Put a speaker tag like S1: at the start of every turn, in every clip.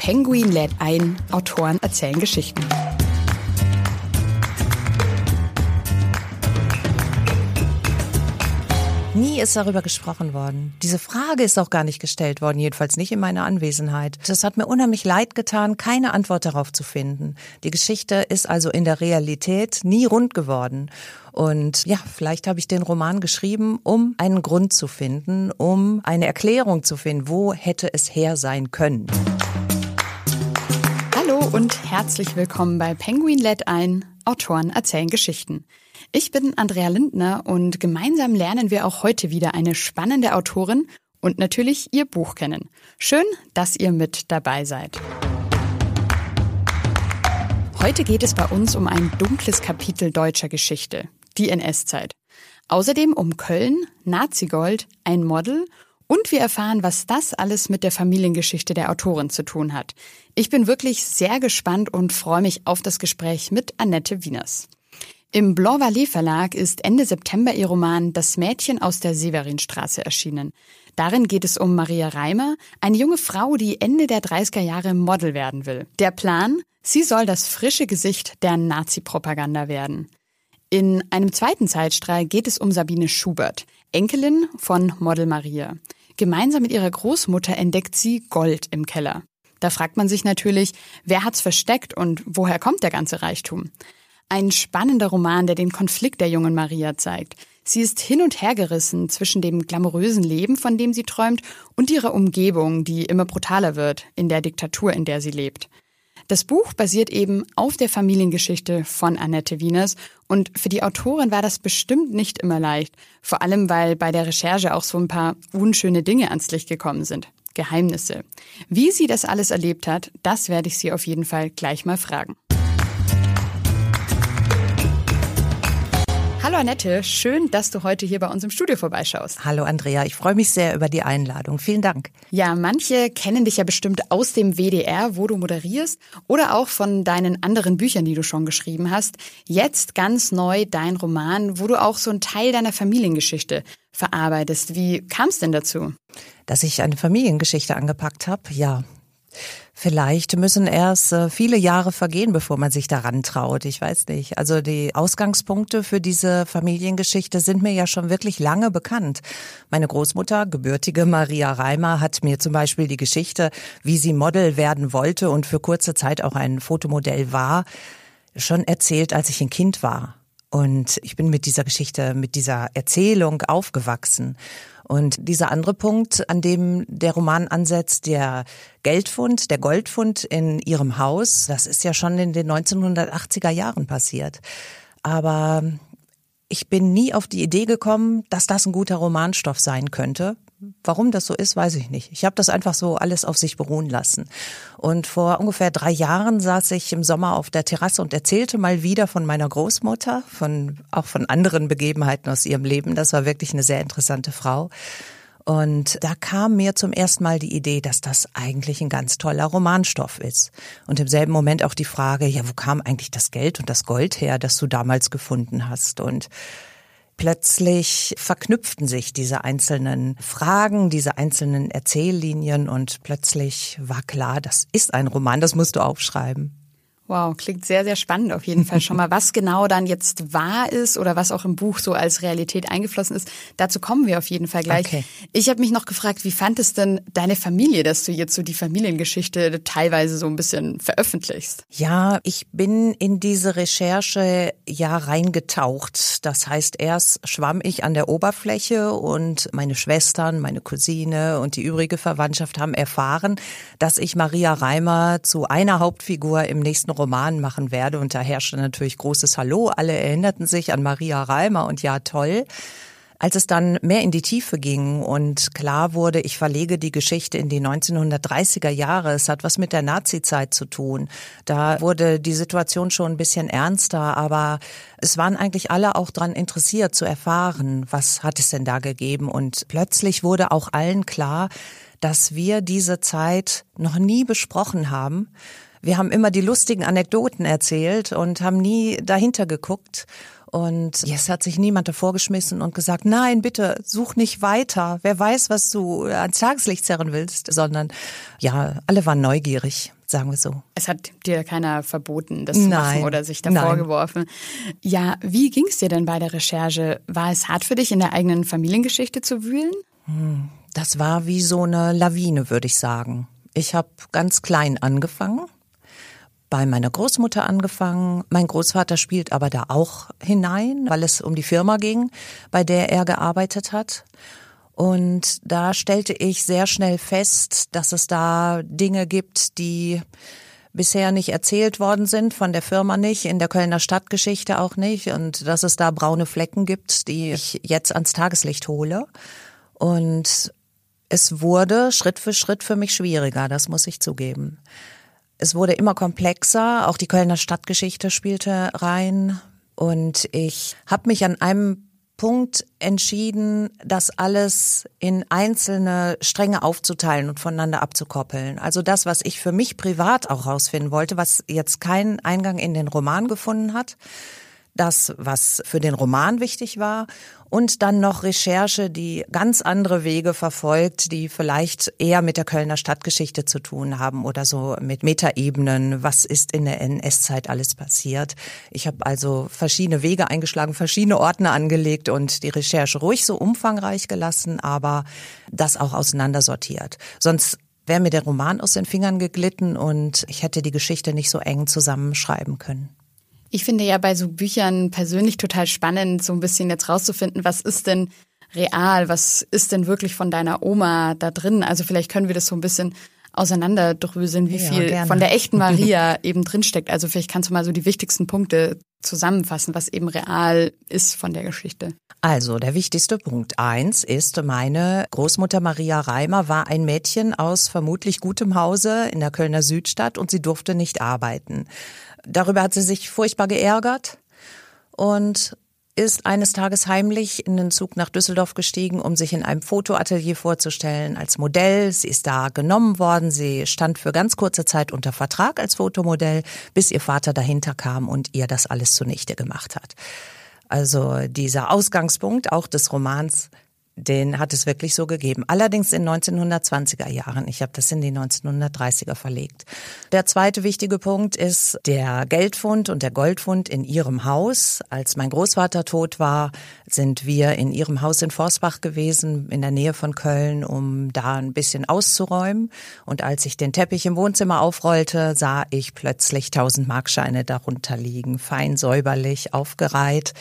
S1: Penguin lädt ein, Autoren erzählen Geschichten.
S2: Nie ist darüber gesprochen worden. Diese Frage ist auch gar nicht gestellt worden, jedenfalls nicht in meiner Anwesenheit. Das hat mir unheimlich leid getan, keine Antwort darauf zu finden. Die Geschichte ist also in der Realität nie rund geworden. Und ja, vielleicht habe ich den Roman geschrieben, um einen Grund zu finden, um eine Erklärung zu finden, wo hätte es her sein können.
S1: Hallo und herzlich willkommen bei Penguin lädt ein, Autoren erzählen Geschichten. Ich bin Andrea Lindner und gemeinsam lernen wir auch heute wieder eine spannende Autorin und natürlich ihr Buch kennen. Schön, dass ihr mit dabei seid. Heute geht es bei uns um ein dunkles Kapitel deutscher Geschichte, die NS-Zeit. Außerdem um Köln, Nazigold, ein Model und wir erfahren, was das alles mit der Familiengeschichte der Autorin zu tun hat. Ich bin wirklich sehr gespannt und freue mich auf das Gespräch mit Annette Wieners. Im Blanc Vallée Verlag ist Ende September ihr Roman Das Mädchen aus der Severinstraße erschienen. Darin geht es um Maria Reimer, eine junge Frau, die Ende der 30er Jahre Model werden will. Der Plan? Sie soll das frische Gesicht der Nazi-Propaganda werden. In einem zweiten Zeitstrahl geht es um Sabine Schubert, Enkelin von Model Maria. Gemeinsam mit ihrer Großmutter entdeckt sie Gold im Keller. Da fragt man sich natürlich, wer hat's versteckt und woher kommt der ganze Reichtum? Ein spannender Roman, der den Konflikt der jungen Maria zeigt. Sie ist hin und her gerissen zwischen dem glamourösen Leben, von dem sie träumt, und ihrer Umgebung, die immer brutaler wird in der Diktatur, in der sie lebt. Das Buch basiert eben auf der Familiengeschichte von Annette Wieners und für die Autorin war das bestimmt nicht immer leicht, vor allem weil bei der Recherche auch so ein paar unschöne Dinge ans Licht gekommen sind. Geheimnisse. Wie sie das alles erlebt hat, das werde ich sie auf jeden Fall gleich mal fragen. Hallo Annette, schön, dass du heute hier bei uns im Studio vorbeischaust.
S2: Hallo Andrea, ich freue mich sehr über die Einladung. Vielen Dank.
S1: Ja, manche kennen dich ja bestimmt aus dem WDR, wo du moderierst, oder auch von deinen anderen Büchern, die du schon geschrieben hast. Jetzt ganz neu dein Roman, wo du auch so einen Teil deiner Familiengeschichte verarbeitest. Wie kam es denn dazu?
S2: Dass ich eine Familiengeschichte angepackt habe, ja. Vielleicht müssen erst äh, viele Jahre vergehen, bevor man sich daran traut. Ich weiß nicht. Also die Ausgangspunkte für diese Familiengeschichte sind mir ja schon wirklich lange bekannt. Meine Großmutter, gebürtige Maria Reimer, hat mir zum Beispiel die Geschichte, wie sie Model werden wollte und für kurze Zeit auch ein Fotomodell war, schon erzählt, als ich ein Kind war. Und ich bin mit dieser Geschichte, mit dieser Erzählung aufgewachsen. Und dieser andere Punkt, an dem der Roman ansetzt, der Geldfund, der Goldfund in ihrem Haus, das ist ja schon in den 1980er Jahren passiert. Aber ich bin nie auf die Idee gekommen, dass das ein guter Romanstoff sein könnte. Warum das so ist, weiß ich nicht. Ich habe das einfach so alles auf sich beruhen lassen. Und vor ungefähr drei Jahren saß ich im Sommer auf der Terrasse und erzählte mal wieder von meiner Großmutter, von auch von anderen Begebenheiten aus ihrem Leben. Das war wirklich eine sehr interessante Frau. Und da kam mir zum ersten Mal die Idee, dass das eigentlich ein ganz toller Romanstoff ist. Und im selben Moment auch die Frage, ja, wo kam eigentlich das Geld und das Gold her, das du damals gefunden hast? Und plötzlich verknüpften sich diese einzelnen Fragen, diese einzelnen Erzähllinien und plötzlich war klar, das ist ein Roman, das musst du aufschreiben.
S1: Wow, klingt sehr, sehr spannend auf jeden Fall schon mal. Was genau dann jetzt wahr ist oder was auch im Buch so als Realität eingeflossen ist, dazu kommen wir auf jeden Fall gleich. Okay. Ich habe mich noch gefragt, wie fand es denn deine Familie, dass du jetzt so die Familiengeschichte teilweise so ein bisschen veröffentlichst?
S2: Ja, ich bin in diese Recherche ja reingetaucht. Das heißt, erst schwamm ich an der Oberfläche und meine Schwestern, meine Cousine und die übrige Verwandtschaft haben erfahren, dass ich Maria Reimer zu einer Hauptfigur im nächsten Roman machen werde. Und da herrschte natürlich großes Hallo. Alle erinnerten sich an Maria Reimer und ja, toll. Als es dann mehr in die Tiefe ging und klar wurde, ich verlege die Geschichte in die 1930er Jahre, es hat was mit der Nazizeit zu tun, da wurde die Situation schon ein bisschen ernster, aber es waren eigentlich alle auch daran interessiert zu erfahren, was hat es denn da gegeben und plötzlich wurde auch allen klar, dass wir diese Zeit noch nie besprochen haben. Wir haben immer die lustigen Anekdoten erzählt und haben nie dahinter geguckt. Und jetzt hat sich niemand davor geschmissen und gesagt, nein, bitte, such nicht weiter. Wer weiß, was du ans Tageslicht zerren willst, sondern ja, alle waren neugierig sagen wir so.
S1: Es hat dir keiner verboten, das zu machen oder sich davor Nein. geworfen. Ja, wie ging es dir denn bei der Recherche? War es hart für dich, in der eigenen Familiengeschichte zu wühlen?
S2: Hm, das war wie so eine Lawine, würde ich sagen. Ich habe ganz klein angefangen bei meiner Großmutter angefangen. Mein Großvater spielt aber da auch hinein, weil es um die Firma ging, bei der er gearbeitet hat. Und da stellte ich sehr schnell fest, dass es da Dinge gibt, die bisher nicht erzählt worden sind, von der Firma nicht, in der Kölner Stadtgeschichte auch nicht und dass es da braune Flecken gibt, die ich jetzt ans Tageslicht hole. Und es wurde Schritt für Schritt für mich schwieriger, das muss ich zugeben. Es wurde immer komplexer, auch die Kölner Stadtgeschichte spielte rein und ich habe mich an einem Punkt entschieden, das alles in einzelne Stränge aufzuteilen und voneinander abzukoppeln. Also das, was ich für mich privat auch rausfinden wollte, was jetzt keinen Eingang in den Roman gefunden hat, das, was für den Roman wichtig war und dann noch Recherche, die ganz andere Wege verfolgt, die vielleicht eher mit der Kölner Stadtgeschichte zu tun haben oder so mit Metaebenen, was ist in der NS-Zeit alles passiert. Ich habe also verschiedene Wege eingeschlagen, verschiedene Ordner angelegt und die Recherche ruhig so umfangreich gelassen, aber das auch auseinandersortiert. Sonst wäre mir der Roman aus den Fingern geglitten und ich hätte die Geschichte nicht so eng zusammenschreiben können.
S1: Ich finde ja bei so Büchern persönlich total spannend, so ein bisschen jetzt rauszufinden, was ist denn real, was ist denn wirklich von deiner Oma da drin? Also vielleicht können wir das so ein bisschen auseinanderdröseln, wie ja, viel gerne. von der echten Maria eben drinsteckt. Also vielleicht kannst du mal so die wichtigsten Punkte zusammenfassen, was eben real ist von der Geschichte.
S2: Also der wichtigste Punkt eins ist, meine Großmutter Maria Reimer war ein Mädchen aus vermutlich gutem Hause in der Kölner Südstadt und sie durfte nicht arbeiten. Darüber hat sie sich furchtbar geärgert und ist eines Tages heimlich in den Zug nach Düsseldorf gestiegen, um sich in einem Fotoatelier vorzustellen als Modell. Sie ist da genommen worden. Sie stand für ganz kurze Zeit unter Vertrag als Fotomodell, bis ihr Vater dahinter kam und ihr das alles zunichte gemacht hat. Also dieser Ausgangspunkt auch des Romans den hat es wirklich so gegeben. Allerdings in 1920er Jahren. Ich habe das in die 1930er verlegt. Der zweite wichtige Punkt ist der Geldfund und der Goldfund in ihrem Haus. Als mein Großvater tot war, sind wir in ihrem Haus in Forsbach gewesen, in der Nähe von Köln, um da ein bisschen auszuräumen. Und als ich den Teppich im Wohnzimmer aufrollte, sah ich plötzlich tausend Markscheine darunter liegen, fein säuberlich aufgereiht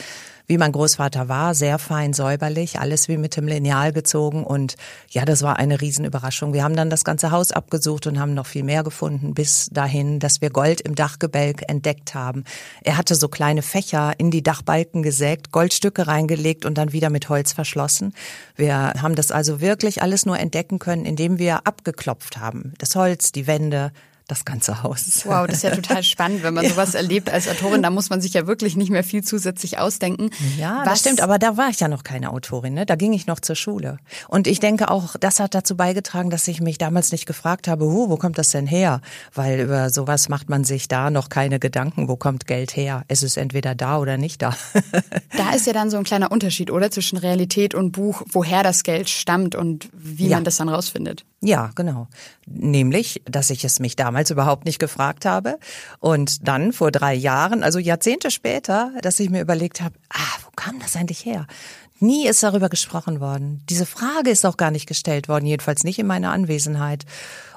S2: wie mein Großvater war, sehr fein säuberlich, alles wie mit dem Lineal gezogen und ja, das war eine Riesenüberraschung. Wir haben dann das ganze Haus abgesucht und haben noch viel mehr gefunden, bis dahin, dass wir Gold im Dachgebälk entdeckt haben. Er hatte so kleine Fächer in die Dachbalken gesägt, Goldstücke reingelegt und dann wieder mit Holz verschlossen. Wir haben das also wirklich alles nur entdecken können, indem wir abgeklopft haben. Das Holz, die Wände, das ganze Haus.
S1: Wow, das ist ja total spannend, wenn man ja. sowas erlebt als Autorin. Da muss man sich ja wirklich nicht mehr viel zusätzlich ausdenken.
S2: Ja, Was das stimmt. Aber da war ich ja noch keine Autorin. Ne? Da ging ich noch zur Schule. Und ich denke auch, das hat dazu beigetragen, dass ich mich damals nicht gefragt habe, wo kommt das denn her? Weil über sowas macht man sich da noch keine Gedanken. Wo kommt Geld her? Es ist entweder da oder nicht da.
S1: da ist ja dann so ein kleiner Unterschied, oder? Zwischen Realität und Buch, woher das Geld stammt und wie ja. man das dann rausfindet.
S2: Ja, genau. Nämlich, dass ich es mich damals überhaupt nicht gefragt habe. Und dann vor drei Jahren, also Jahrzehnte später, dass ich mir überlegt habe, ah, wo kam das eigentlich her? Nie ist darüber gesprochen worden. Diese Frage ist auch gar nicht gestellt worden, jedenfalls nicht in meiner Anwesenheit.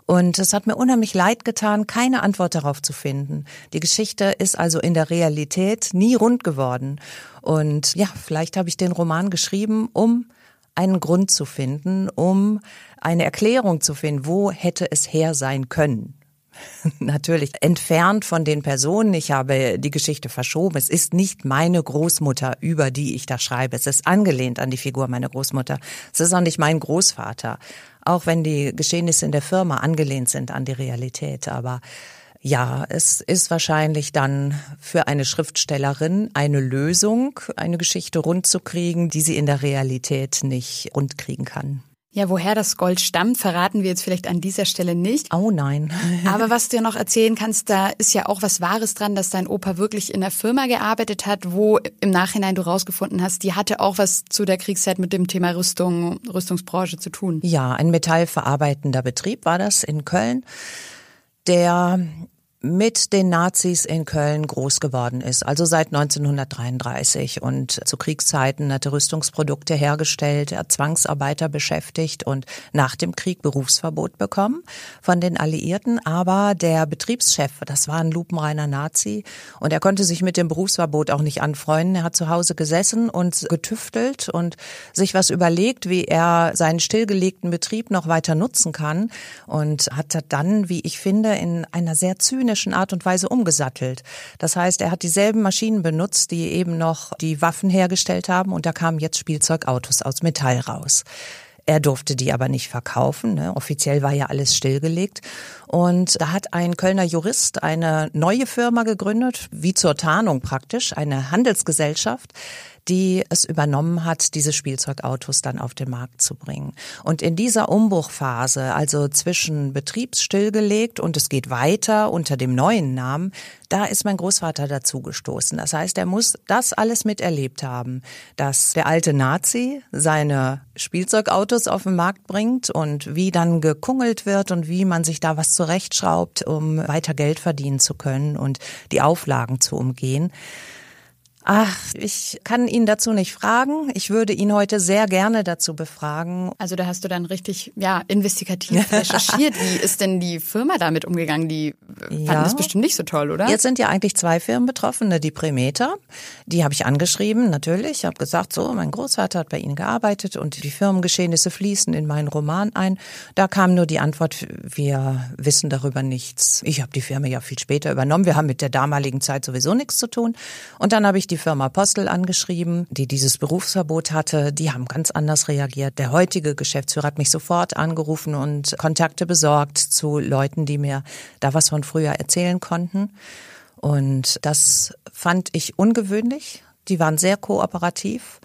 S2: Und es hat mir unheimlich leid getan, keine Antwort darauf zu finden. Die Geschichte ist also in der Realität nie rund geworden. Und ja, vielleicht habe ich den Roman geschrieben, um einen Grund zu finden, um eine Erklärung zu finden, wo hätte es her sein können. Natürlich entfernt von den Personen. Ich habe die Geschichte verschoben. Es ist nicht meine Großmutter, über die ich da schreibe. Es ist angelehnt an die Figur meiner Großmutter. Es ist auch nicht mein Großvater. Auch wenn die Geschehnisse in der Firma angelehnt sind an die Realität. Aber ja, es ist wahrscheinlich dann für eine Schriftstellerin eine Lösung, eine Geschichte rund zu kriegen, die sie in der Realität nicht rund kriegen kann.
S1: Ja, woher das Gold stammt, verraten wir jetzt vielleicht an dieser Stelle nicht.
S2: Oh nein.
S1: Aber was du ja noch erzählen kannst, da ist ja auch was Wahres dran, dass dein Opa wirklich in der Firma gearbeitet hat, wo im Nachhinein du rausgefunden hast, die hatte auch was zu der Kriegszeit mit dem Thema Rüstung, Rüstungsbranche zu tun.
S2: Ja, ein metallverarbeitender Betrieb war das in Köln der mit den Nazis in Köln groß geworden ist, also seit 1933 und zu Kriegszeiten hatte Rüstungsprodukte hergestellt, er Zwangsarbeiter beschäftigt und nach dem Krieg Berufsverbot bekommen von den Alliierten, aber der Betriebschef, das war ein lupenreiner Nazi und er konnte sich mit dem Berufsverbot auch nicht anfreunden. Er hat zu Hause gesessen und getüftelt und sich was überlegt, wie er seinen stillgelegten Betrieb noch weiter nutzen kann und hat dann, wie ich finde, in einer sehr zynischen mechanischen Art und Weise umgesattelt. Das heißt, er hat dieselben Maschinen benutzt, die eben noch die Waffen hergestellt haben und da kamen jetzt Spielzeugautos aus Metall raus. Er durfte die aber nicht verkaufen. Ne? Offiziell war ja alles stillgelegt. Und da hat ein Kölner Jurist eine neue Firma gegründet, wie zur Tarnung praktisch, eine Handelsgesellschaft, die es übernommen hat, diese Spielzeugautos dann auf den Markt zu bringen. Und in dieser Umbruchphase, also zwischen betriebsstillgelegt und es geht weiter unter dem neuen Namen, da ist mein Großvater dazugestoßen. Das heißt, er muss das alles miterlebt haben, dass der alte Nazi seine Spielzeugautos auf den Markt bringt und wie dann gekungelt wird und wie man sich da was zurechtschraubt, um weiter Geld verdienen zu können und die Auflagen zu umgehen. Ach, ich kann ihn dazu nicht fragen. Ich würde ihn heute sehr gerne dazu befragen.
S1: Also da hast du dann richtig, ja, investigativ recherchiert. Wie ist denn die Firma damit umgegangen? Die fanden ja. das bestimmt nicht so toll, oder?
S2: Jetzt sind ja eigentlich zwei Firmen betroffen. Ne, die Premeter, die habe ich angeschrieben, natürlich. Ich habe gesagt, so, mein Großvater hat bei Ihnen gearbeitet und die Firmengeschehnisse fließen in meinen Roman ein. Da kam nur die Antwort, wir wissen darüber nichts. Ich habe die Firma ja viel später übernommen. Wir haben mit der damaligen Zeit sowieso nichts zu tun. Und dann habe ich die Firma Postel angeschrieben, die dieses Berufsverbot hatte. Die haben ganz anders reagiert. Der heutige Geschäftsführer hat mich sofort angerufen und Kontakte besorgt zu Leuten, die mir da was von früher erzählen konnten. Und das fand ich ungewöhnlich. Die waren sehr kooperativ.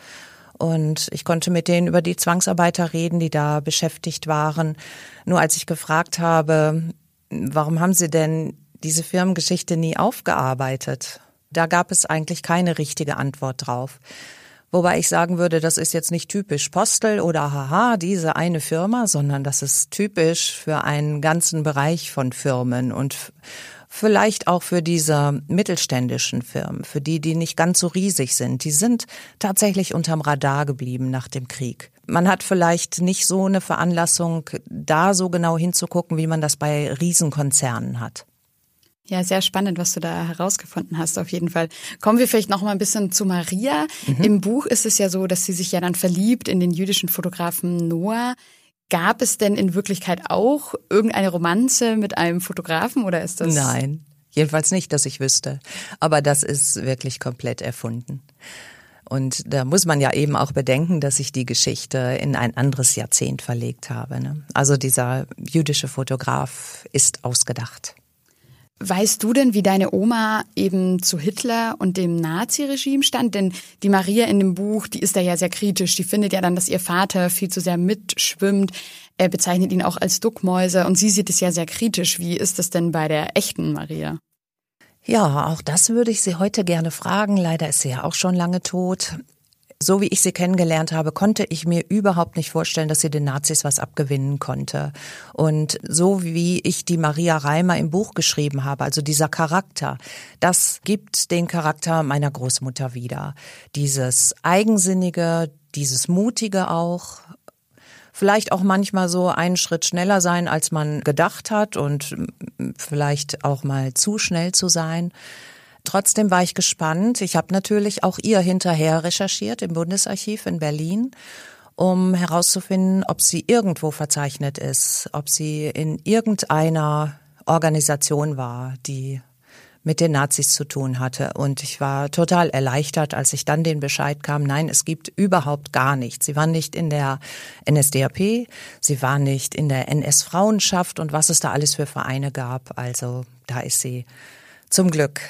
S2: Und ich konnte mit denen über die Zwangsarbeiter reden, die da beschäftigt waren. Nur als ich gefragt habe, warum haben Sie denn diese Firmengeschichte nie aufgearbeitet? Da gab es eigentlich keine richtige Antwort drauf. Wobei ich sagen würde, das ist jetzt nicht typisch Postel oder haha, diese eine Firma, sondern das ist typisch für einen ganzen Bereich von Firmen und vielleicht auch für diese mittelständischen Firmen, für die, die nicht ganz so riesig sind. Die sind tatsächlich unterm Radar geblieben nach dem Krieg. Man hat vielleicht nicht so eine Veranlassung, da so genau hinzugucken, wie man das bei Riesenkonzernen hat.
S1: Ja, sehr spannend, was du da herausgefunden hast, auf jeden Fall. Kommen wir vielleicht noch mal ein bisschen zu Maria. Mhm. Im Buch ist es ja so, dass sie sich ja dann verliebt in den jüdischen Fotografen Noah. Gab es denn in Wirklichkeit auch irgendeine Romanze mit einem Fotografen oder ist das?
S2: Nein, jedenfalls nicht, dass ich wüsste. Aber das ist wirklich komplett erfunden. Und da muss man ja eben auch bedenken, dass ich die Geschichte in ein anderes Jahrzehnt verlegt habe. Ne? Also dieser jüdische Fotograf ist ausgedacht.
S1: Weißt du denn, wie deine Oma eben zu Hitler und dem Naziregime stand? Denn die Maria in dem Buch, die ist da ja sehr kritisch. Die findet ja dann, dass ihr Vater viel zu sehr mitschwimmt. Er bezeichnet ihn auch als Duckmäuse und sie sieht es ja sehr kritisch. Wie ist das denn bei der echten Maria?
S2: Ja, auch das würde ich sie heute gerne fragen. Leider ist sie ja auch schon lange tot. So wie ich sie kennengelernt habe, konnte ich mir überhaupt nicht vorstellen, dass sie den Nazis was abgewinnen konnte. Und so wie ich die Maria Reimer im Buch geschrieben habe, also dieser Charakter, das gibt den Charakter meiner Großmutter wieder. Dieses Eigensinnige, dieses Mutige auch, vielleicht auch manchmal so einen Schritt schneller sein, als man gedacht hat und vielleicht auch mal zu schnell zu sein. Trotzdem war ich gespannt. Ich habe natürlich auch ihr hinterher recherchiert im Bundesarchiv in Berlin, um herauszufinden, ob sie irgendwo verzeichnet ist, ob sie in irgendeiner Organisation war, die mit den Nazis zu tun hatte. Und ich war total erleichtert, als ich dann den Bescheid kam, nein, es gibt überhaupt gar nichts. Sie waren nicht in der NSDAP, sie waren nicht in der NS-Frauenschaft und was es da alles für Vereine gab. Also da ist sie zum Glück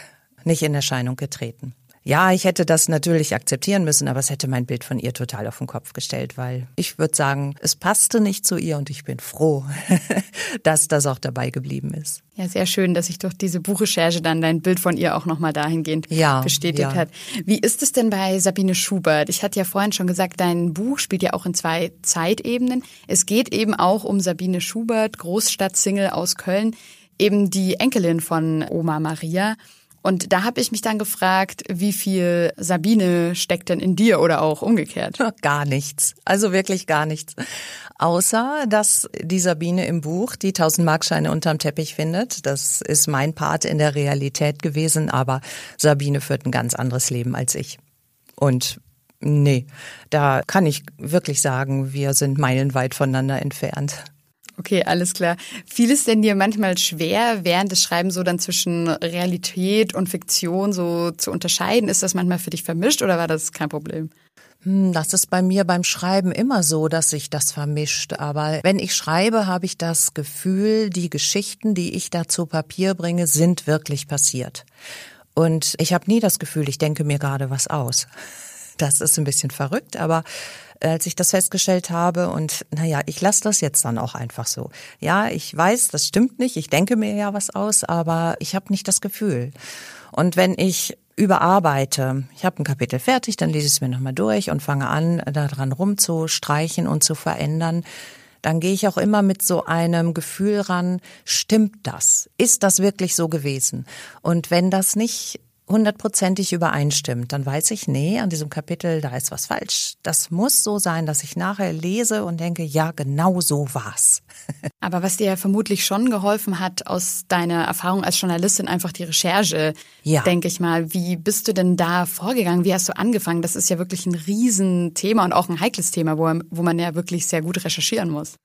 S2: nicht in Erscheinung getreten. Ja, ich hätte das natürlich akzeptieren müssen, aber es hätte mein Bild von ihr total auf den Kopf gestellt, weil ich würde sagen, es passte nicht zu ihr und ich bin froh, dass das auch dabei geblieben ist.
S1: Ja, sehr schön, dass sich durch diese Buchrecherche dann dein Bild von ihr auch nochmal dahingehend ja, bestätigt ja. hat. Wie ist es denn bei Sabine Schubert? Ich hatte ja vorhin schon gesagt, dein Buch spielt ja auch in zwei Zeitebenen. Es geht eben auch um Sabine Schubert, Großstadtsingle aus Köln, eben die Enkelin von Oma Maria. Und da habe ich mich dann gefragt, wie viel Sabine steckt denn in dir oder auch umgekehrt?
S2: Gar nichts. Also wirklich gar nichts. Außer, dass die Sabine im Buch die 1000 Markscheine unterm Teppich findet. Das ist mein Part in der Realität gewesen, aber Sabine führt ein ganz anderes Leben als ich. Und nee, da kann ich wirklich sagen, wir sind meilenweit voneinander entfernt.
S1: Okay, alles klar. Fiel es denn dir manchmal schwer, während des Schreibens so dann zwischen Realität und Fiktion so zu unterscheiden? Ist das manchmal für dich vermischt oder war das kein Problem?
S2: Hm, das ist bei mir beim Schreiben immer so, dass sich das vermischt. Aber wenn ich schreibe, habe ich das Gefühl, die Geschichten, die ich da zu Papier bringe, sind wirklich passiert. Und ich habe nie das Gefühl, ich denke mir gerade was aus. Das ist ein bisschen verrückt, aber als ich das festgestellt habe und naja, ich lasse das jetzt dann auch einfach so. Ja, ich weiß, das stimmt nicht, ich denke mir ja was aus, aber ich habe nicht das Gefühl. Und wenn ich überarbeite, ich habe ein Kapitel fertig, dann lese ich es mir nochmal durch und fange an, daran rumzustreichen und zu verändern, dann gehe ich auch immer mit so einem Gefühl ran, stimmt das? Ist das wirklich so gewesen? Und wenn das nicht hundertprozentig übereinstimmt, dann weiß ich, nee, an diesem Kapitel, da ist was falsch. Das muss so sein, dass ich nachher lese und denke, ja, genau so war's.
S1: Aber was dir vermutlich schon geholfen hat aus deiner Erfahrung als Journalistin, einfach die Recherche, ja. denke ich mal. Wie bist du denn da vorgegangen? Wie hast du angefangen? Das ist ja wirklich ein Riesenthema und auch ein heikles Thema, wo, wo man ja wirklich sehr gut recherchieren muss.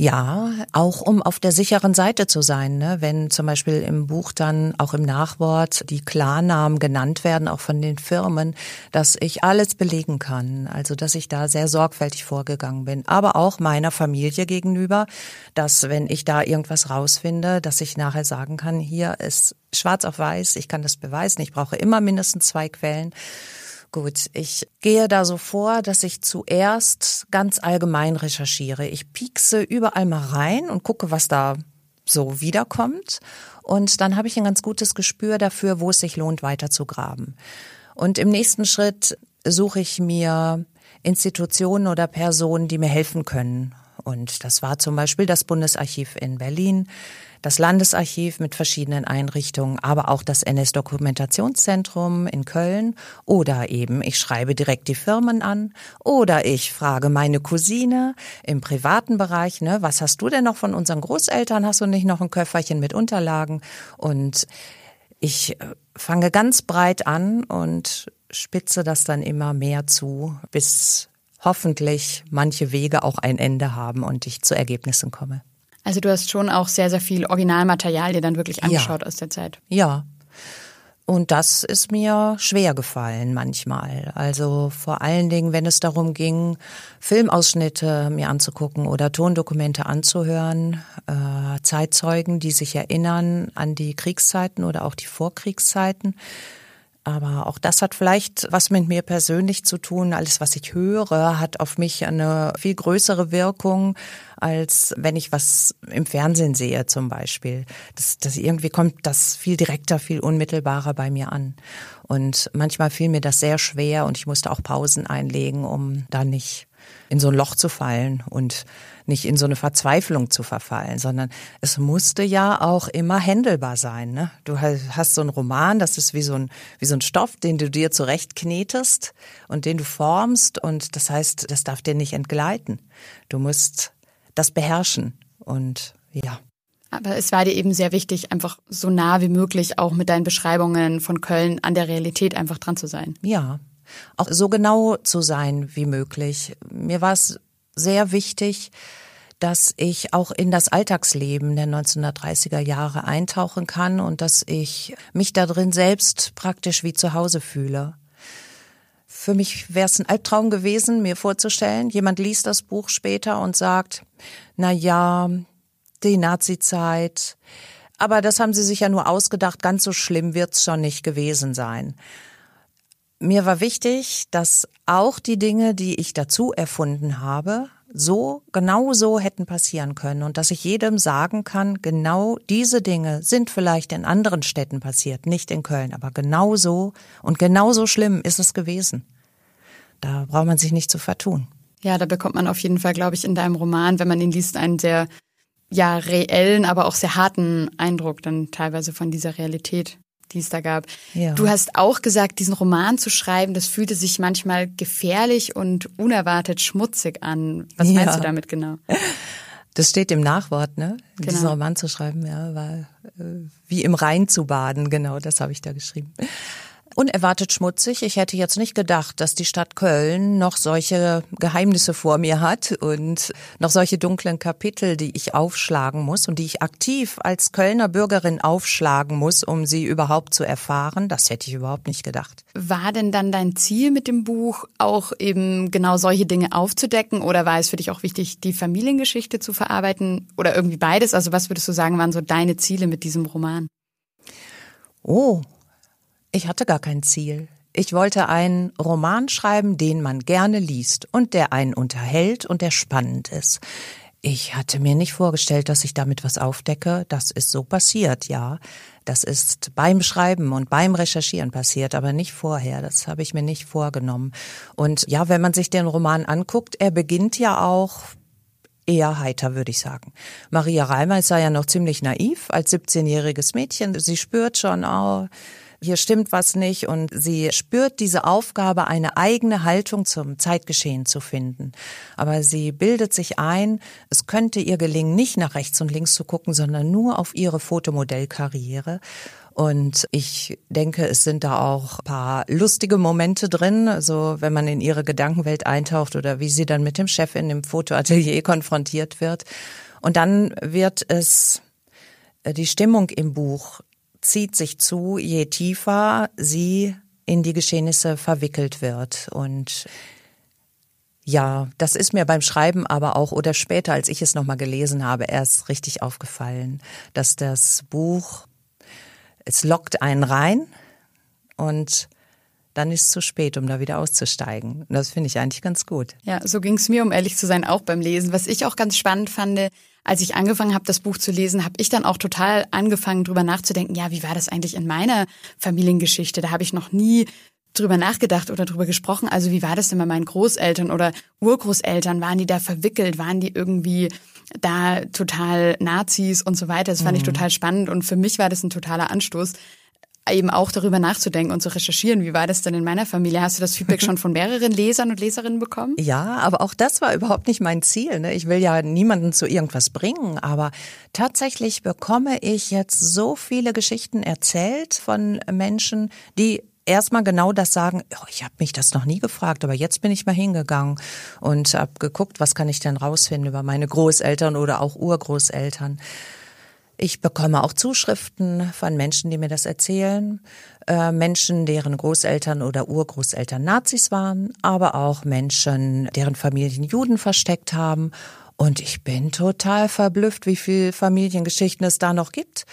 S2: Ja, auch um auf der sicheren Seite zu sein. Ne? Wenn zum Beispiel im Buch dann auch im Nachwort die Klarnamen genannt werden, auch von den Firmen, dass ich alles belegen kann. Also dass ich da sehr sorgfältig vorgegangen bin. Aber auch meiner Familie gegenüber, dass wenn ich da irgendwas rausfinde, dass ich nachher sagen kann, hier ist schwarz auf weiß, ich kann das beweisen, ich brauche immer mindestens zwei Quellen. Gut, ich gehe da so vor, dass ich zuerst ganz allgemein recherchiere. Ich piekse überall mal rein und gucke, was da so wiederkommt. Und dann habe ich ein ganz gutes Gespür dafür, wo es sich lohnt, weiter zu graben. Und im nächsten Schritt suche ich mir Institutionen oder Personen, die mir helfen können. Und das war zum Beispiel das Bundesarchiv in Berlin, das Landesarchiv mit verschiedenen Einrichtungen, aber auch das NS-Dokumentationszentrum in Köln oder eben ich schreibe direkt die Firmen an oder ich frage meine Cousine im privaten Bereich, ne, was hast du denn noch von unseren Großeltern? Hast du nicht noch ein Köfferchen mit Unterlagen? Und ich äh, fange ganz breit an und spitze das dann immer mehr zu, bis hoffentlich manche Wege auch ein Ende haben und ich zu Ergebnissen komme.
S1: Also du hast schon auch sehr, sehr viel Originalmaterial dir dann wirklich angeschaut ja. aus der Zeit.
S2: Ja. Und das ist mir schwer gefallen manchmal. Also vor allen Dingen, wenn es darum ging, Filmausschnitte mir anzugucken oder Tondokumente anzuhören, äh, Zeitzeugen, die sich erinnern an die Kriegszeiten oder auch die Vorkriegszeiten. Aber auch das hat vielleicht was mit mir persönlich zu tun. Alles, was ich höre, hat auf mich eine viel größere Wirkung, als wenn ich was im Fernsehen sehe zum Beispiel. Das, das irgendwie kommt das viel direkter, viel unmittelbarer bei mir an. Und manchmal fiel mir das sehr schwer und ich musste auch Pausen einlegen, um da nicht in so ein Loch zu fallen und nicht in so eine Verzweiflung zu verfallen, sondern es musste ja auch immer händelbar sein. Ne? Du hast so einen Roman, das ist wie so ein, wie so ein Stoff, den du dir zurechtknetest und den du formst und das heißt, das darf dir nicht entgleiten. Du musst das beherrschen und ja.
S1: Aber es war dir eben sehr wichtig, einfach so nah wie möglich auch mit deinen Beschreibungen von Köln an der Realität einfach dran zu sein.
S2: Ja, auch so genau zu sein wie möglich. Mir war es sehr wichtig, dass ich auch in das Alltagsleben der 1930er Jahre eintauchen kann und dass ich mich da drin selbst praktisch wie zu Hause fühle. Für mich wäre es ein Albtraum gewesen, mir vorzustellen, jemand liest das Buch später und sagt, na ja, die Nazizeit, aber das haben sie sich ja nur ausgedacht, ganz so schlimm wird's schon nicht gewesen sein. Mir war wichtig, dass auch die Dinge, die ich dazu erfunden habe, so, genau so hätten passieren können und dass ich jedem sagen kann, genau diese Dinge sind vielleicht in anderen Städten passiert, nicht in Köln, aber genau so und genau so schlimm ist es gewesen. Da braucht man sich nicht zu vertun.
S1: Ja, da bekommt man auf jeden Fall, glaube ich, in deinem Roman, wenn man ihn liest, einen sehr ja reellen, aber auch sehr harten Eindruck dann teilweise von dieser Realität die es da gab. Ja. Du hast auch gesagt, diesen Roman zu schreiben, das fühlte sich manchmal gefährlich und unerwartet schmutzig an. Was ja. meinst du damit genau?
S2: Das steht im Nachwort, ne? Genau. Diesen Roman zu schreiben, ja, war äh, wie im Rhein zu baden, genau, das habe ich da geschrieben unerwartet schmutzig. Ich hätte jetzt nicht gedacht, dass die Stadt Köln noch solche Geheimnisse vor mir hat und noch solche dunklen Kapitel, die ich aufschlagen muss und die ich aktiv als Kölner Bürgerin aufschlagen muss, um sie überhaupt zu erfahren. Das hätte ich überhaupt nicht gedacht.
S1: War denn dann dein Ziel mit dem Buch auch eben genau solche Dinge aufzudecken oder war es für dich auch wichtig, die Familiengeschichte zu verarbeiten oder irgendwie beides? Also was würdest du sagen, waren so deine Ziele mit diesem Roman?
S2: Oh, ich hatte gar kein Ziel. Ich wollte einen Roman schreiben, den man gerne liest und der einen unterhält und der spannend ist. Ich hatte mir nicht vorgestellt, dass ich damit was aufdecke. Das ist so passiert, ja. Das ist beim Schreiben und beim Recherchieren passiert, aber nicht vorher. Das habe ich mir nicht vorgenommen. Und ja, wenn man sich den Roman anguckt, er beginnt ja auch eher heiter, würde ich sagen. Maria Reimer ist ja noch ziemlich naiv als 17-jähriges Mädchen. Sie spürt schon, oh, hier stimmt was nicht und sie spürt diese Aufgabe, eine eigene Haltung zum Zeitgeschehen zu finden. Aber sie bildet sich ein, es könnte ihr gelingen, nicht nach rechts und links zu gucken, sondern nur auf ihre Fotomodellkarriere. Und ich denke, es sind da auch paar lustige Momente drin, also wenn man in ihre Gedankenwelt eintaucht oder wie sie dann mit dem Chef in dem Fotoatelier konfrontiert wird. Und dann wird es äh, die Stimmung im Buch zieht sich zu, je tiefer sie in die Geschehnisse verwickelt wird. Und ja, das ist mir beim Schreiben aber auch oder später, als ich es nochmal gelesen habe, erst richtig aufgefallen, dass das Buch, es lockt einen rein und dann ist es zu spät, um da wieder auszusteigen. Und das finde ich eigentlich ganz gut.
S1: Ja, so ging es mir, um ehrlich zu sein, auch beim Lesen. Was ich auch ganz spannend fand, als ich angefangen habe, das Buch zu lesen, habe ich dann auch total angefangen, drüber nachzudenken, ja, wie war das eigentlich in meiner Familiengeschichte? Da habe ich noch nie drüber nachgedacht oder drüber gesprochen. Also wie war das denn bei meinen Großeltern oder Urgroßeltern? Waren die da verwickelt? Waren die irgendwie da total Nazis und so weiter? Das fand mhm. ich total spannend und für mich war das ein totaler Anstoß, eben auch darüber nachzudenken und zu recherchieren. Wie war das denn in meiner Familie? Hast du das Feedback schon von mehreren Lesern und Leserinnen bekommen?
S2: Ja, aber auch das war überhaupt nicht mein Ziel. Ne? Ich will ja niemanden zu irgendwas bringen, aber tatsächlich bekomme ich jetzt so viele Geschichten erzählt von Menschen, die erstmal genau das sagen, oh, ich habe mich das noch nie gefragt, aber jetzt bin ich mal hingegangen und habe geguckt, was kann ich denn rausfinden über meine Großeltern oder auch Urgroßeltern. Ich bekomme auch Zuschriften von Menschen, die mir das erzählen. Äh, Menschen, deren Großeltern oder Urgroßeltern Nazis waren, aber auch Menschen, deren Familien Juden versteckt haben. Und ich bin total verblüfft, wie viel Familiengeschichten es da noch gibt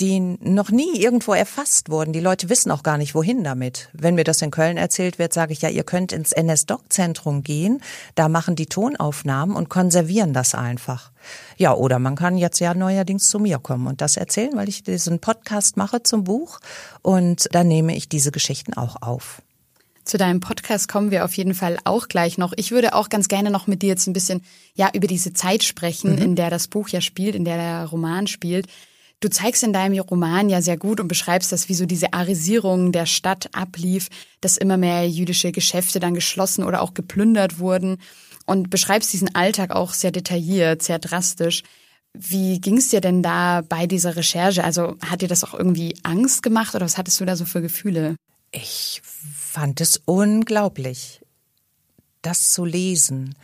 S2: die noch nie irgendwo erfasst wurden. Die Leute wissen auch gar nicht, wohin damit. Wenn mir das in Köln erzählt wird, sage ich ja, ihr könnt ins NS-Doc-Zentrum gehen, da machen die Tonaufnahmen und konservieren das einfach. Ja, oder man kann jetzt ja neuerdings zu mir kommen und das erzählen, weil ich diesen Podcast mache zum Buch und da nehme ich diese Geschichten auch auf.
S1: Zu deinem Podcast kommen wir auf jeden Fall auch gleich noch. Ich würde auch ganz gerne noch mit dir jetzt ein bisschen ja über diese Zeit sprechen, mhm. in der das Buch ja spielt, in der der Roman spielt. Du zeigst in deinem Roman ja sehr gut und beschreibst das, wie so diese Arisierung der Stadt ablief, dass immer mehr jüdische Geschäfte dann geschlossen oder auch geplündert wurden und beschreibst diesen Alltag auch sehr detailliert, sehr drastisch. Wie ging es dir denn da bei dieser Recherche? Also hat dir das auch irgendwie Angst gemacht oder was hattest du da so für Gefühle?
S2: Ich fand es unglaublich, das zu lesen.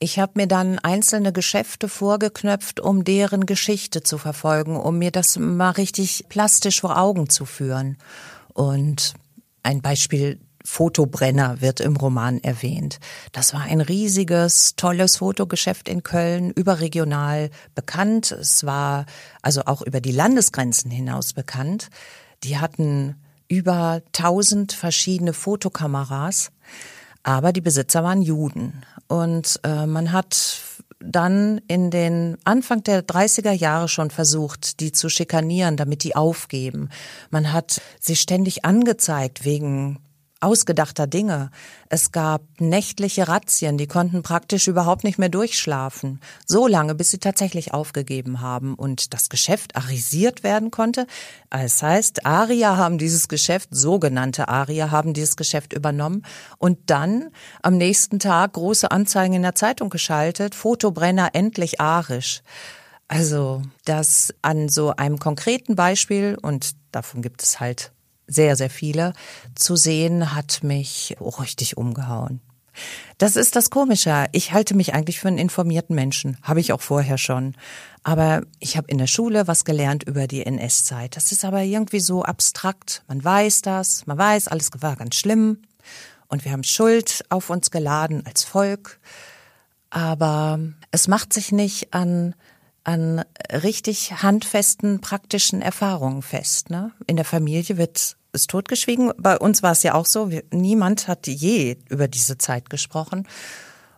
S2: Ich habe mir dann einzelne Geschäfte vorgeknöpft, um deren Geschichte zu verfolgen, um mir das mal richtig plastisch vor Augen zu führen. Und ein Beispiel Fotobrenner wird im Roman erwähnt. Das war ein riesiges, tolles Fotogeschäft in Köln, überregional bekannt. Es war also auch über die Landesgrenzen hinaus bekannt. Die hatten über tausend verschiedene Fotokameras, aber die Besitzer waren Juden. Und äh, man hat dann in den Anfang der 30er Jahre schon versucht, die zu schikanieren, damit die aufgeben. Man hat sie ständig angezeigt wegen ausgedachter Dinge. Es gab nächtliche Razzien, die konnten praktisch überhaupt nicht mehr durchschlafen. So lange, bis sie tatsächlich aufgegeben haben und das Geschäft arisiert werden konnte. Das heißt, Arier haben dieses Geschäft, sogenannte Arier haben dieses Geschäft übernommen und dann am nächsten Tag große Anzeigen in der Zeitung geschaltet, Fotobrenner endlich arisch. Also das an so einem konkreten Beispiel, und davon gibt es halt sehr, sehr viele, zu sehen, hat mich richtig umgehauen. Das ist das Komische. Ich halte mich eigentlich für einen informierten Menschen. Habe ich auch vorher schon. Aber ich habe in der Schule was gelernt über die NS-Zeit. Das ist aber irgendwie so abstrakt. Man weiß das, man weiß, alles war ganz schlimm. Und wir haben Schuld auf uns geladen als Volk. Aber es macht sich nicht an an richtig handfesten, praktischen Erfahrungen fest. Ne? In der Familie wird es totgeschwiegen. Bei uns war es ja auch so, wir, niemand hat je über diese Zeit gesprochen.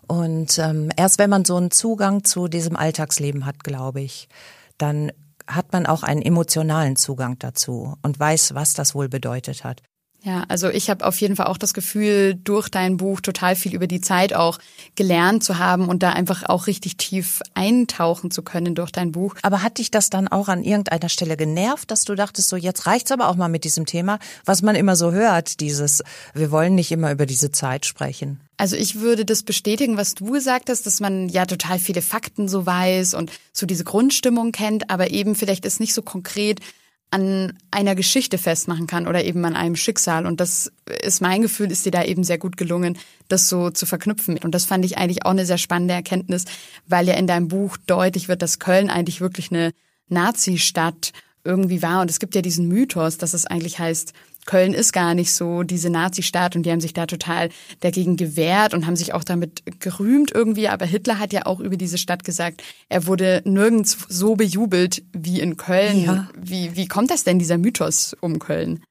S2: Und ähm, erst wenn man so einen Zugang zu diesem Alltagsleben hat, glaube ich, dann hat man auch einen emotionalen Zugang dazu und weiß, was das wohl bedeutet hat.
S1: Ja, also ich habe auf jeden Fall auch das Gefühl, durch dein Buch total viel über die Zeit auch gelernt zu haben und da einfach auch richtig tief eintauchen zu können durch dein Buch.
S2: Aber hat dich das dann auch an irgendeiner Stelle genervt, dass du dachtest, so jetzt reicht's aber auch mal mit diesem Thema, was man immer so hört, dieses, wir wollen nicht immer über diese Zeit sprechen?
S1: Also ich würde das bestätigen, was du gesagt hast, dass man ja total viele Fakten so weiß und so diese Grundstimmung kennt, aber eben vielleicht ist nicht so konkret an einer Geschichte festmachen kann oder eben an einem Schicksal. Und das ist mein Gefühl, ist dir da eben sehr gut gelungen, das so zu verknüpfen. Und das fand ich eigentlich auch eine sehr spannende Erkenntnis, weil ja in deinem Buch deutlich wird, dass Köln eigentlich wirklich eine Nazi-Stadt irgendwie war. Und es gibt ja diesen Mythos, dass es eigentlich heißt, Köln ist gar nicht so diese Nazi-Stadt und die haben sich da total dagegen gewehrt und haben sich auch damit gerühmt irgendwie. Aber Hitler hat ja auch über diese Stadt gesagt, er wurde nirgends so bejubelt wie in Köln. Ja. Wie, wie kommt das denn, dieser Mythos um Köln?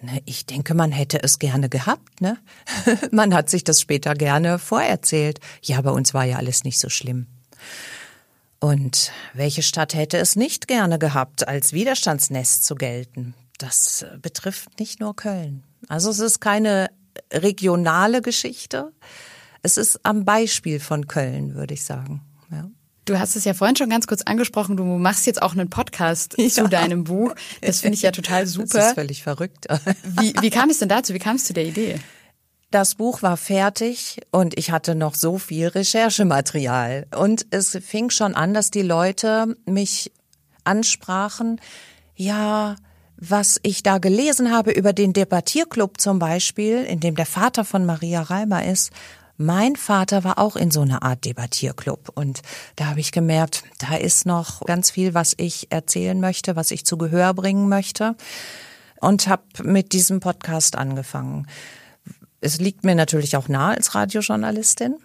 S2: Ne, ich denke, man hätte es gerne gehabt, ne? man hat sich das später gerne vorerzählt. Ja, bei uns war ja alles nicht so schlimm. Und welche Stadt hätte es nicht gerne gehabt, als Widerstandsnest zu gelten? Das betrifft nicht nur Köln. Also es ist keine regionale Geschichte. Es ist am Beispiel von Köln, würde ich sagen. Ja.
S1: Du hast es ja vorhin schon ganz kurz angesprochen, du machst jetzt auch einen Podcast ja. zu deinem Buch. Das finde ich ja total super.
S2: Das ist völlig verrückt.
S1: Wie, wie kam es denn dazu? Wie kam es zu der Idee?
S2: Das Buch war fertig und ich hatte noch so viel Recherchematerial. Und es fing schon an, dass die Leute mich ansprachen, ja, was ich da gelesen habe über den Debattierclub zum Beispiel, in dem der Vater von Maria Reimer ist, mein Vater war auch in so einer Art Debattierclub und da habe ich gemerkt, da ist noch ganz viel, was ich erzählen möchte, was ich zu Gehör bringen möchte und habe mit diesem Podcast angefangen. Es liegt mir natürlich auch nahe als Radiojournalistin.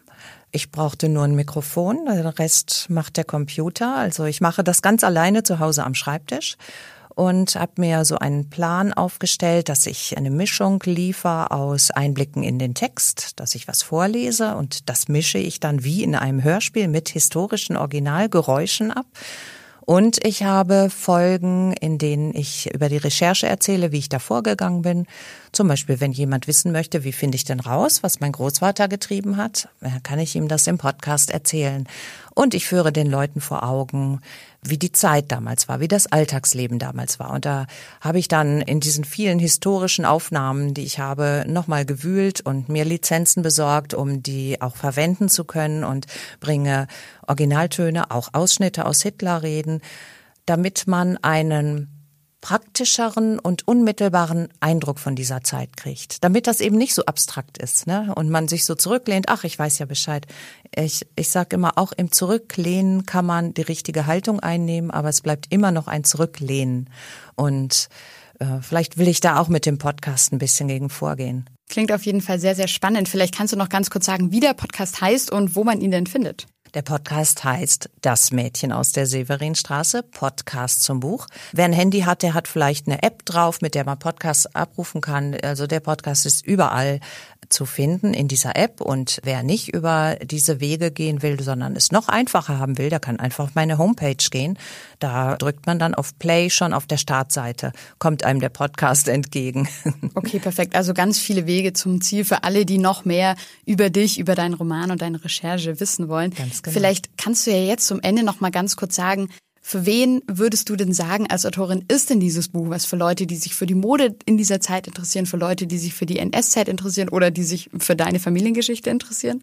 S2: Ich brauchte nur ein Mikrofon, den Rest macht der Computer. Also ich mache das ganz alleine zu Hause am Schreibtisch und habe mir so einen Plan aufgestellt, dass ich eine Mischung liefere aus Einblicken in den Text, dass ich was vorlese und das mische ich dann wie in einem Hörspiel mit historischen Originalgeräuschen ab. Und ich habe Folgen, in denen ich über die Recherche erzähle, wie ich da vorgegangen bin. Zum Beispiel, wenn jemand wissen möchte, wie finde ich denn raus, was mein Großvater getrieben hat, kann ich ihm das im Podcast erzählen. Und ich führe den Leuten vor Augen, wie die Zeit damals war, wie das Alltagsleben damals war. Und da habe ich dann in diesen vielen historischen Aufnahmen, die ich habe, nochmal gewühlt und mir Lizenzen besorgt, um die auch verwenden zu können und bringe Originaltöne, auch Ausschnitte aus Hitlerreden, damit man einen praktischeren und unmittelbaren Eindruck von dieser Zeit kriegt, damit das eben nicht so abstrakt ist ne? und man sich so zurücklehnt, ach, ich weiß ja Bescheid. Ich, ich sage immer, auch im Zurücklehnen kann man die richtige Haltung einnehmen, aber es bleibt immer noch ein Zurücklehnen. Und äh, vielleicht will ich da auch mit dem Podcast ein bisschen gegen vorgehen.
S1: Klingt auf jeden Fall sehr, sehr spannend. Vielleicht kannst du noch ganz kurz sagen, wie der Podcast heißt und wo man ihn denn findet.
S2: Der Podcast heißt Das Mädchen aus der Severinstraße, Podcast zum Buch. Wer ein Handy hat, der hat vielleicht eine App drauf, mit der man Podcasts abrufen kann. Also der Podcast ist überall zu finden in dieser App. Und wer nicht über diese Wege gehen will, sondern es noch einfacher haben will, der kann einfach auf meine Homepage gehen. Da drückt man dann auf Play schon auf der Startseite, kommt einem der Podcast entgegen.
S1: Okay, perfekt. Also ganz viele Wege zum Ziel für alle, die noch mehr über dich, über deinen Roman und deine Recherche wissen wollen. Ganz genau. Vielleicht kannst du ja jetzt zum Ende noch mal ganz kurz sagen, für wen würdest du denn sagen, als Autorin ist denn dieses Buch was für Leute, die sich für die Mode in dieser Zeit interessieren, für Leute, die sich für die NS-Zeit interessieren oder die sich für deine Familiengeschichte interessieren?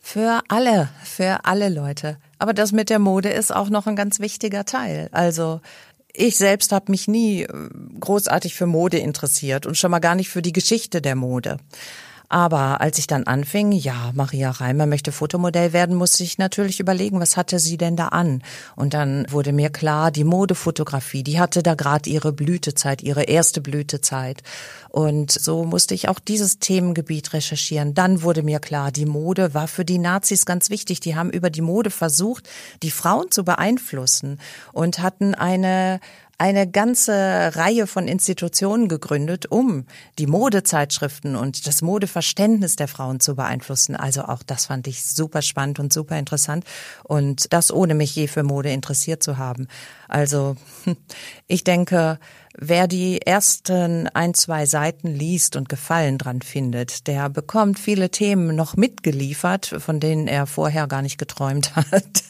S2: Für alle, für alle Leute. Aber das mit der Mode ist auch noch ein ganz wichtiger Teil. Also ich selbst habe mich nie äh, großartig für Mode interessiert und schon mal gar nicht für die Geschichte der Mode. Aber als ich dann anfing, ja, Maria Reimer möchte Fotomodell werden, musste ich natürlich überlegen, was hatte sie denn da an? Und dann wurde mir klar, die Modefotografie, die hatte da gerade ihre Blütezeit, ihre erste Blütezeit. Und so musste ich auch dieses Themengebiet recherchieren. Dann wurde mir klar, die Mode war für die Nazis ganz wichtig. Die haben über die Mode versucht, die Frauen zu beeinflussen und hatten eine eine ganze Reihe von Institutionen gegründet, um die Modezeitschriften und das Modeverständnis der Frauen zu beeinflussen. Also auch das fand ich super spannend und super interessant und das ohne mich je für Mode interessiert zu haben. Also ich denke, wer die ersten ein, zwei Seiten liest und Gefallen dran findet, der bekommt viele Themen noch mitgeliefert, von denen er vorher gar nicht geträumt hat.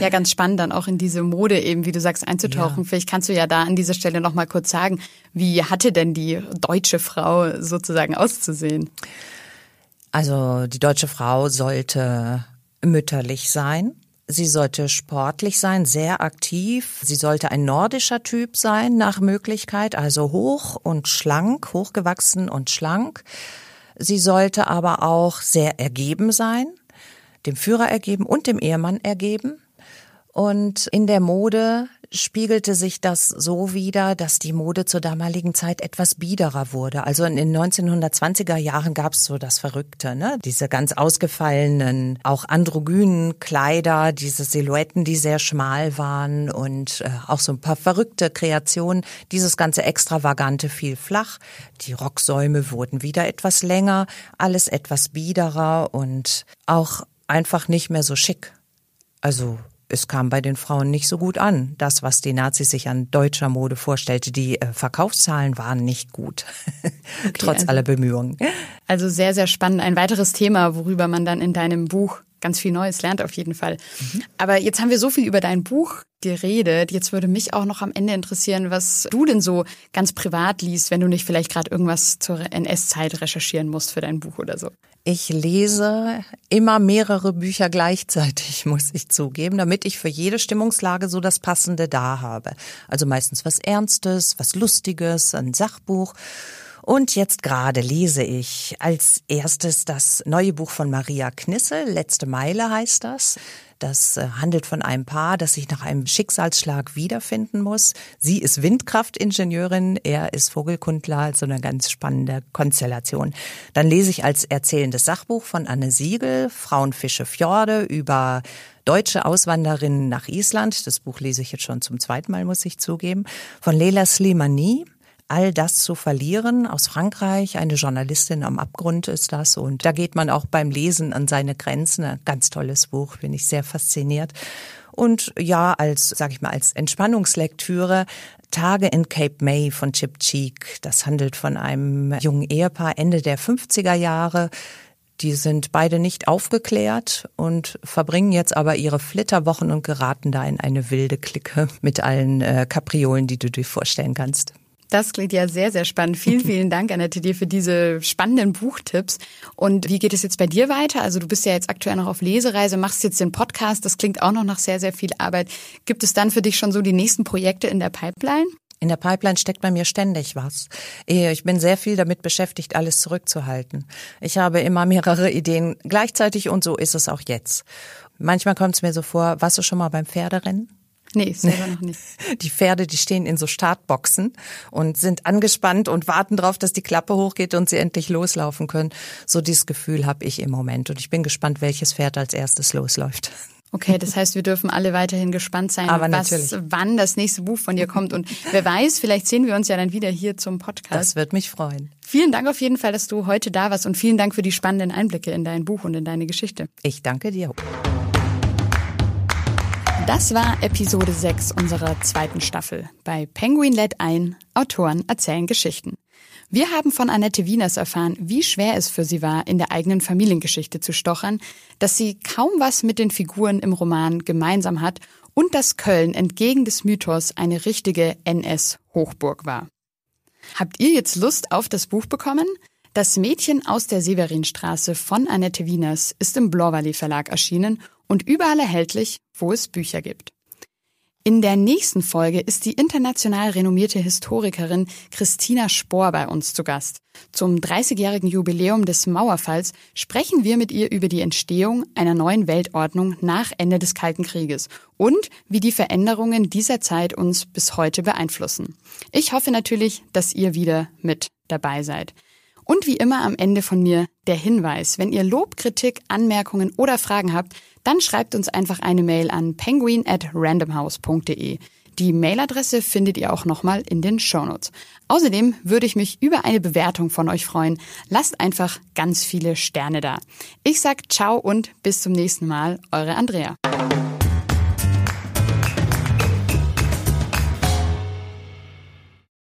S1: Ja, ganz spannend dann auch in diese Mode eben, wie du sagst, einzutauchen. Ja. Vielleicht kannst du ja da an dieser Stelle noch mal kurz sagen, wie hatte denn die deutsche Frau sozusagen auszusehen?
S2: Also die deutsche Frau sollte mütterlich sein. Sie sollte sportlich sein, sehr aktiv. Sie sollte ein nordischer Typ sein, nach Möglichkeit, also hoch und schlank, hochgewachsen und schlank. Sie sollte aber auch sehr ergeben sein, dem Führer ergeben und dem Ehemann ergeben. Und in der Mode spiegelte sich das so wider, dass die Mode zur damaligen Zeit etwas biederer wurde. Also in den 1920er Jahren gab es so das Verrückte, ne? Diese ganz ausgefallenen, auch androgynen Kleider, diese Silhouetten, die sehr schmal waren und äh, auch so ein paar verrückte Kreationen. Dieses ganze Extravagante fiel flach. Die Rocksäume wurden wieder etwas länger, alles etwas biederer und auch einfach nicht mehr so schick. Also es kam bei den Frauen nicht so gut an. Das, was die Nazis sich an deutscher Mode vorstellte, die äh, Verkaufszahlen waren nicht gut, okay, trotz also, aller Bemühungen.
S1: Also sehr, sehr spannend. Ein weiteres Thema, worüber man dann in deinem Buch ganz viel Neues lernt auf jeden Fall. Mhm. Aber jetzt haben wir so viel über dein Buch geredet. Jetzt würde mich auch noch am Ende interessieren, was du denn so ganz privat liest, wenn du nicht vielleicht gerade irgendwas zur NS-Zeit recherchieren musst für dein Buch oder so.
S2: Ich lese immer mehrere Bücher gleichzeitig, muss ich zugeben, damit ich für jede Stimmungslage so das Passende da habe. Also meistens was Ernstes, was Lustiges, ein Sachbuch. Und jetzt gerade lese ich als erstes das neue Buch von Maria Knissel, Letzte Meile heißt das. Das äh, handelt von einem Paar, das sich nach einem Schicksalsschlag wiederfinden muss. Sie ist Windkraftingenieurin, er ist Vogelkundler, also eine ganz spannende Konstellation. Dann lese ich als erzählendes Sachbuch von Anne Siegel, Frauenfische Fjorde, über deutsche Auswanderinnen nach Island. Das Buch lese ich jetzt schon zum zweiten Mal, muss ich zugeben. Von Leila Slimani, all das zu verlieren. Aus Frankreich, eine Journalistin am Abgrund ist das. Und da geht man auch beim Lesen an seine Grenzen. Ein ganz tolles Buch, bin ich sehr fasziniert. Und ja, als, sag ich mal, als Entspannungslektüre Tage in Cape May von Chip Cheek. Das handelt von einem jungen Ehepaar Ende der 50er Jahre. Die sind beide nicht aufgeklärt und verbringen jetzt aber ihre Flitterwochen und geraten da in eine wilde Clique mit allen äh, Kapriolen, die du dir vorstellen kannst.
S1: Das klingt ja sehr, sehr spannend. Vielen, vielen Dank, Annette, dir für diese spannenden Buchtipps. Und wie geht es jetzt bei dir weiter? Also du bist ja jetzt aktuell noch auf Lesereise, machst jetzt den Podcast. Das klingt auch noch nach sehr, sehr viel Arbeit. Gibt es dann für dich schon so die nächsten Projekte in der Pipeline?
S2: In der Pipeline steckt bei mir ständig was. Ich bin sehr viel damit beschäftigt, alles zurückzuhalten. Ich habe immer mehrere Ideen gleichzeitig und so ist es auch jetzt. Manchmal kommt es mir so vor, warst du schon mal beim Pferderennen?
S1: Nee, selber noch nicht.
S2: Die Pferde, die stehen in so Startboxen und sind angespannt und warten darauf, dass die Klappe hochgeht und sie endlich loslaufen können. So dieses Gefühl habe ich im Moment und ich bin gespannt, welches Pferd als erstes losläuft.
S1: Okay, das heißt, wir dürfen alle weiterhin gespannt sein,
S2: Aber
S1: was,
S2: natürlich.
S1: wann das nächste Buch von dir kommt. Und wer weiß, vielleicht sehen wir uns ja dann wieder hier zum Podcast.
S2: Das wird mich freuen.
S1: Vielen Dank auf jeden Fall, dass du heute da warst und vielen Dank für die spannenden Einblicke in dein Buch und in deine Geschichte.
S2: Ich danke dir.
S1: Das war Episode 6 unserer zweiten Staffel. Bei Penguin lädt ein, Autoren erzählen Geschichten. Wir haben von Annette Wieners erfahren, wie schwer es für sie war, in der eigenen Familiengeschichte zu stochern, dass sie kaum was mit den Figuren im Roman gemeinsam hat und dass Köln entgegen des Mythos eine richtige NS-Hochburg war. Habt ihr jetzt Lust auf das Buch bekommen? Das Mädchen aus der Severinstraße von Annette Wieners ist im Blauwallee Verlag erschienen und überall erhältlich, wo es Bücher gibt. In der nächsten Folge ist die international renommierte Historikerin Christina Spohr bei uns zu Gast. Zum 30-jährigen Jubiläum des Mauerfalls sprechen wir mit ihr über die Entstehung einer neuen Weltordnung nach Ende des Kalten Krieges und wie die Veränderungen dieser Zeit uns bis heute beeinflussen. Ich hoffe natürlich, dass ihr wieder mit dabei seid. Und wie immer am Ende von mir der Hinweis, wenn ihr Lob, Kritik, Anmerkungen oder Fragen habt, dann schreibt uns einfach eine Mail an penguin at randomhouse.de. Die Mailadresse findet ihr auch nochmal in den Shownotes. Außerdem würde ich mich über eine Bewertung von euch freuen. Lasst einfach ganz viele Sterne da. Ich sag ciao und bis zum nächsten Mal, eure Andrea.